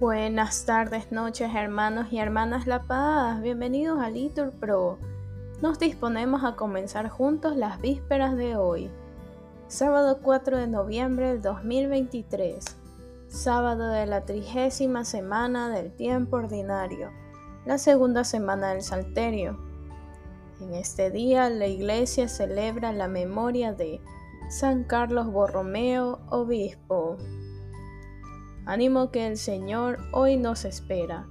Buenas tardes, noches, hermanos y hermanas La Paz. Bienvenidos a Litur Pro. Nos disponemos a comenzar juntos las vísperas de hoy, sábado 4 de noviembre del 2023, sábado de la trigésima semana del tiempo ordinario, la segunda semana del Salterio. En este día la Iglesia celebra la memoria de San Carlos Borromeo, obispo. Ánimo que el Señor hoy nos espera.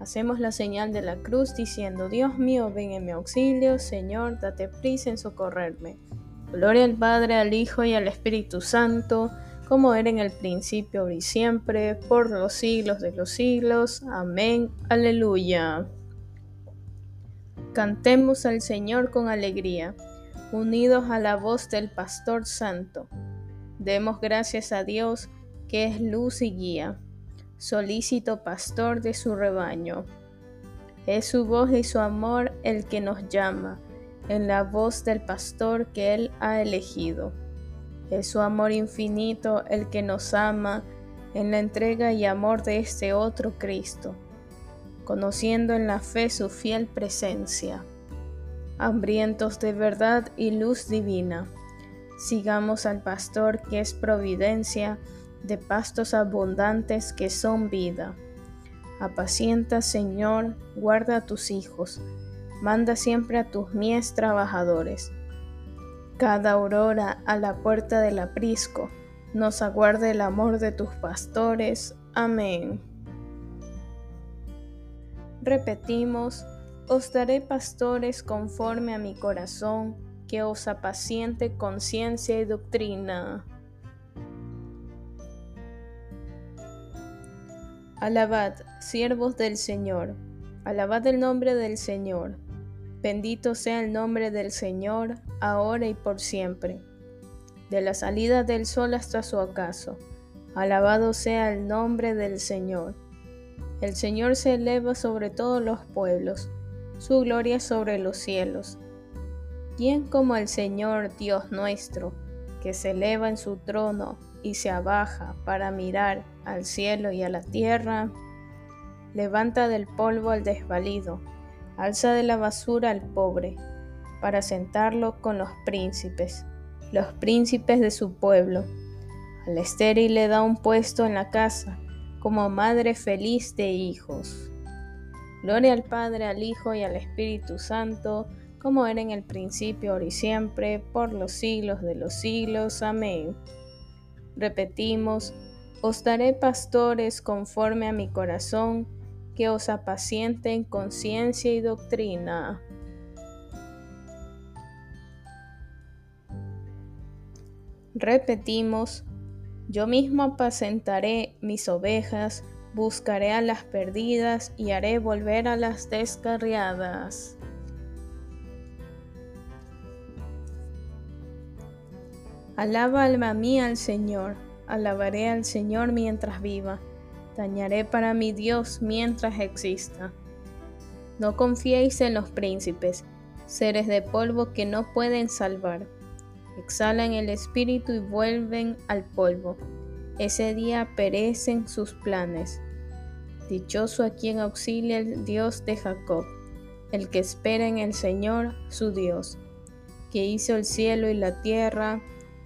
Hacemos la señal de la cruz diciendo, Dios mío, ven en mi auxilio, Señor, date prisa en socorrerme. Gloria al Padre, al Hijo y al Espíritu Santo, como era en el principio, y siempre, por los siglos de los siglos. Amén. Aleluya. Cantemos al Señor con alegría, unidos a la voz del Pastor Santo. Demos gracias a Dios que es luz y guía, solícito pastor de su rebaño. Es su voz y su amor el que nos llama, en la voz del pastor que él ha elegido. Es su amor infinito el que nos ama en la entrega y amor de este otro Cristo, conociendo en la fe su fiel presencia. Hambrientos de verdad y luz divina, sigamos al pastor que es providencia, de pastos abundantes que son vida. Apacienta, Señor, guarda a tus hijos, manda siempre a tus mies trabajadores. Cada aurora a la puerta del aprisco, nos aguarde el amor de tus pastores. Amén. Repetimos, os daré pastores conforme a mi corazón, que os apaciente conciencia y doctrina. Alabad, siervos del Señor, alabad el nombre del Señor. Bendito sea el nombre del Señor, ahora y por siempre. De la salida del sol hasta su ocaso, alabado sea el nombre del Señor. El Señor se eleva sobre todos los pueblos, su gloria sobre los cielos. ¿Quién como el Señor Dios nuestro, que se eleva en su trono y se abaja para mirar al cielo y a la tierra, levanta del polvo al desvalido, alza de la basura al pobre, para sentarlo con los príncipes, los príncipes de su pueblo. Al estéril le da un puesto en la casa, como madre feliz de hijos. Gloria al Padre, al Hijo y al Espíritu Santo, como era en el principio, ahora y siempre, por los siglos de los siglos. Amén. Repetimos, os daré pastores conforme a mi corazón, que os apacienten conciencia y doctrina. Repetimos, yo mismo apacentaré mis ovejas, buscaré a las perdidas y haré volver a las descarriadas. Alaba alma mía al Señor, alabaré al Señor mientras viva, dañaré para mi Dios mientras exista. No confiéis en los príncipes, seres de polvo que no pueden salvar. Exhalan el espíritu y vuelven al polvo. Ese día perecen sus planes. Dichoso a quien auxilia el Dios de Jacob, el que espera en el Señor su Dios, que hizo el cielo y la tierra,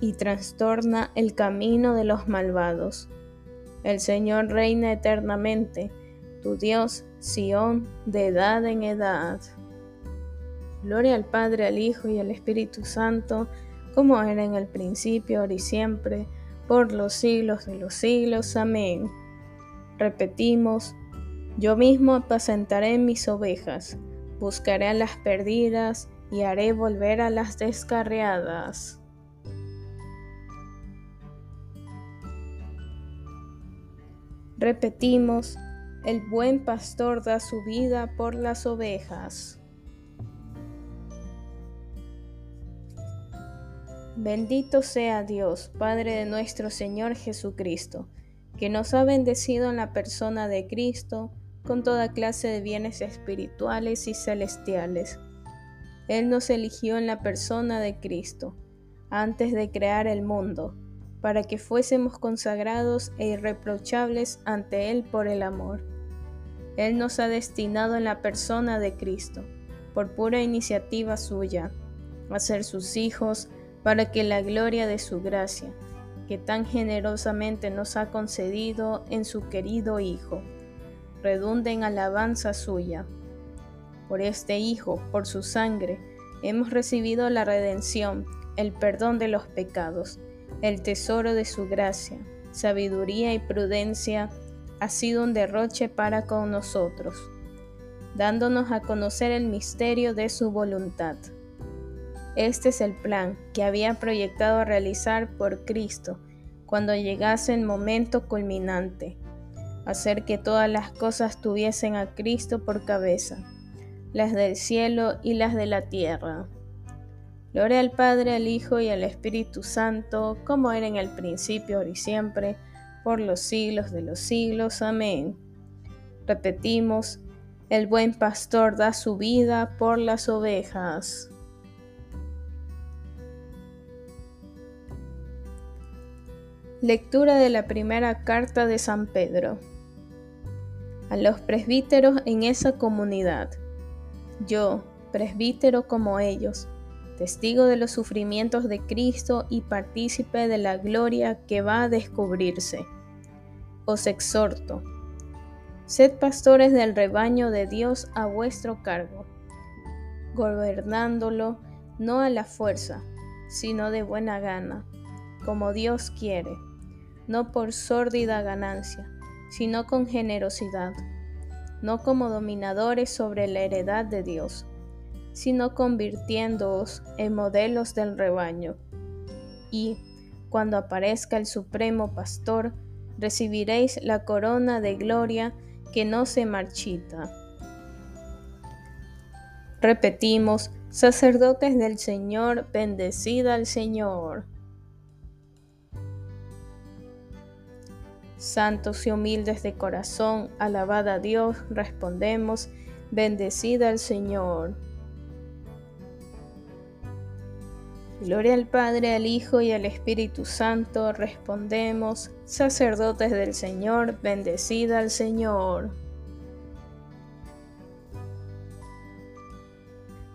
y trastorna el camino de los malvados. El Señor reina eternamente, tu Dios, Sión, de edad en edad. Gloria al Padre, al Hijo y al Espíritu Santo, como era en el principio, ahora y siempre, por los siglos de los siglos. Amén. Repetimos, yo mismo apacentaré mis ovejas, buscaré a las perdidas y haré volver a las descarriadas. Repetimos, El buen pastor da su vida por las ovejas. Bendito sea Dios, Padre de nuestro Señor Jesucristo, que nos ha bendecido en la persona de Cristo con toda clase de bienes espirituales y celestiales. Él nos eligió en la persona de Cristo, antes de crear el mundo, para que fuésemos consagrados e irreprochables ante Él por el amor. Él nos ha destinado en la persona de Cristo, por pura iniciativa suya, a ser sus hijos, para que la gloria de su gracia, que tan generosamente nos ha concedido en su querido Hijo, redunde en alabanza suya. Por este Hijo, por su sangre, hemos recibido la redención, el perdón de los pecados, el tesoro de su gracia, sabiduría y prudencia ha sido un derroche para con nosotros, dándonos a conocer el misterio de su voluntad este es el plan que había proyectado realizar por Cristo cuando llegase el momento culminante, hacer que todas las cosas tuviesen a Cristo por cabeza, las del cielo y las de la tierra. Gloria al Padre, al Hijo y al Espíritu Santo, como era en el principio, ahora y siempre, por los siglos de los siglos. Amén. Repetimos, el buen pastor da su vida por las ovejas. Lectura de la primera carta de San Pedro. A los presbíteros en esa comunidad. Yo, presbítero como ellos, testigo de los sufrimientos de Cristo y partícipe de la gloria que va a descubrirse. Os exhorto, sed pastores del rebaño de Dios a vuestro cargo, gobernándolo no a la fuerza, sino de buena gana, como Dios quiere no por sórdida ganancia, sino con generosidad, no como dominadores sobre la heredad de Dios, sino convirtiéndoos en modelos del rebaño. Y, cuando aparezca el Supremo Pastor, recibiréis la corona de gloria que no se marchita. Repetimos, sacerdotes del Señor, bendecida al Señor. Santos y humildes de corazón, alabada Dios, respondemos, bendecida al Señor. Gloria al Padre, al Hijo y al Espíritu Santo, respondemos, sacerdotes del Señor, bendecida al Señor.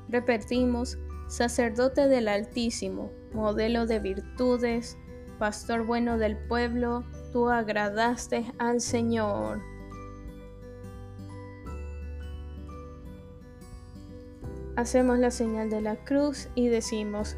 Repetimos, sacerdote del Altísimo, modelo de virtudes, pastor bueno del pueblo, tú agradaste al Señor. Hacemos la señal de la cruz y decimos,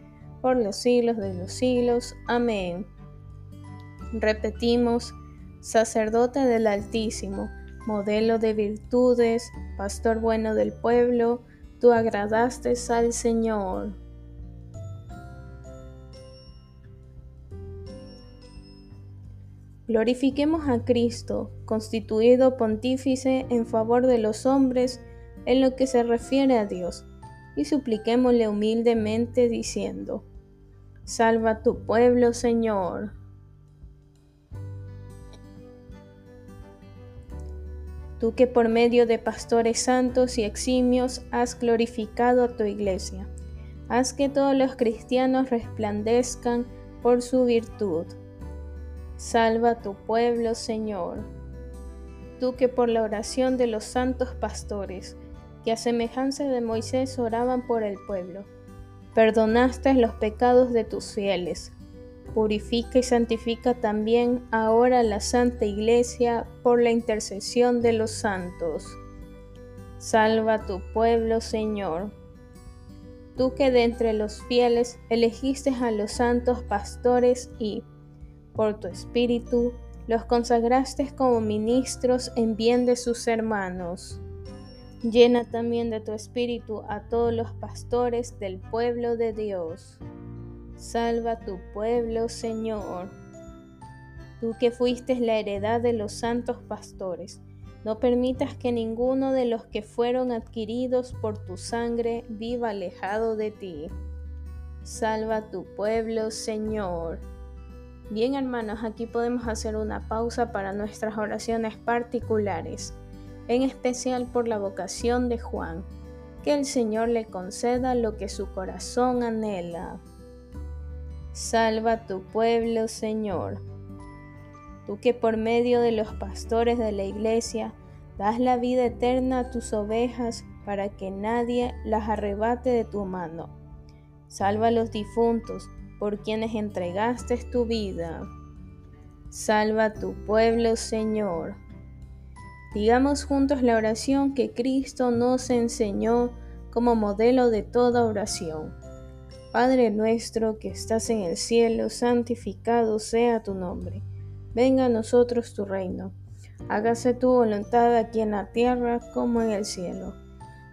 por los siglos de los siglos. Amén. Repetimos, sacerdote del Altísimo, modelo de virtudes, pastor bueno del pueblo, tú agradaste al Señor. Glorifiquemos a Cristo, constituido pontífice en favor de los hombres en lo que se refiere a Dios, y supliquémosle humildemente diciendo, Salva tu pueblo, Señor. tú que por medio de pastores santos y eximios has glorificado a tu iglesia. Haz que todos los cristianos resplandezcan por su virtud. Salva tu pueblo, Señor. Tú que por la oración de los santos pastores, que a semejanza de Moisés oraban por el pueblo, perdonaste los pecados de tus fieles Purifica y santifica también ahora la Santa Iglesia por la intercesión de los santos. Salva tu pueblo, Señor. Tú que de entre los fieles elegiste a los santos pastores y, por tu espíritu, los consagraste como ministros en bien de sus hermanos. Llena también de tu espíritu a todos los pastores del pueblo de Dios. Salva tu pueblo, Señor. Tú que fuiste la heredad de los santos pastores, no permitas que ninguno de los que fueron adquiridos por tu sangre viva alejado de ti. Salva tu pueblo, Señor. Bien hermanos, aquí podemos hacer una pausa para nuestras oraciones particulares, en especial por la vocación de Juan. Que el Señor le conceda lo que su corazón anhela. Salva tu pueblo, Señor. Tú que por medio de los pastores de la iglesia das la vida eterna a tus ovejas para que nadie las arrebate de tu mano. Salva a los difuntos por quienes entregaste tu vida. Salva tu pueblo, Señor. Digamos juntos la oración que Cristo nos enseñó como modelo de toda oración. Padre nuestro que estás en el cielo, santificado sea tu nombre. Venga a nosotros tu reino. Hágase tu voluntad aquí en la tierra como en el cielo.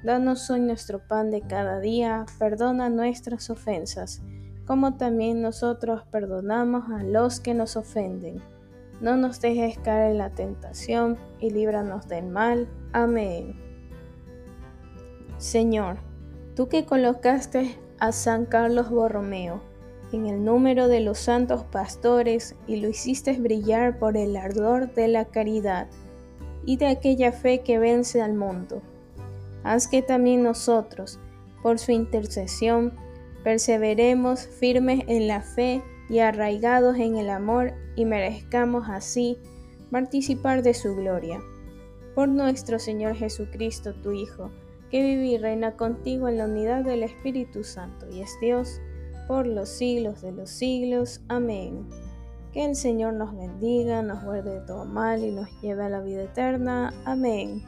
Danos hoy nuestro pan de cada día, perdona nuestras ofensas, como también nosotros perdonamos a los que nos ofenden. No nos dejes caer en la tentación y líbranos del mal. Amén. Señor, tú que colocaste a San Carlos Borromeo en el número de los santos pastores y lo hiciste brillar por el ardor de la caridad y de aquella fe que vence al mundo. Haz que también nosotros, por su intercesión, perseveremos firmes en la fe y arraigados en el amor y merezcamos así participar de su gloria. Por nuestro Señor Jesucristo, tu Hijo, que vive y reina contigo en la unidad del Espíritu Santo y es Dios por los siglos de los siglos. Amén. Que el Señor nos bendiga, nos guarde de todo mal y nos lleve a la vida eterna. Amén.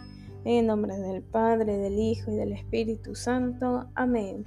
En nombre del Padre, del Hijo y del Espíritu Santo. Amén.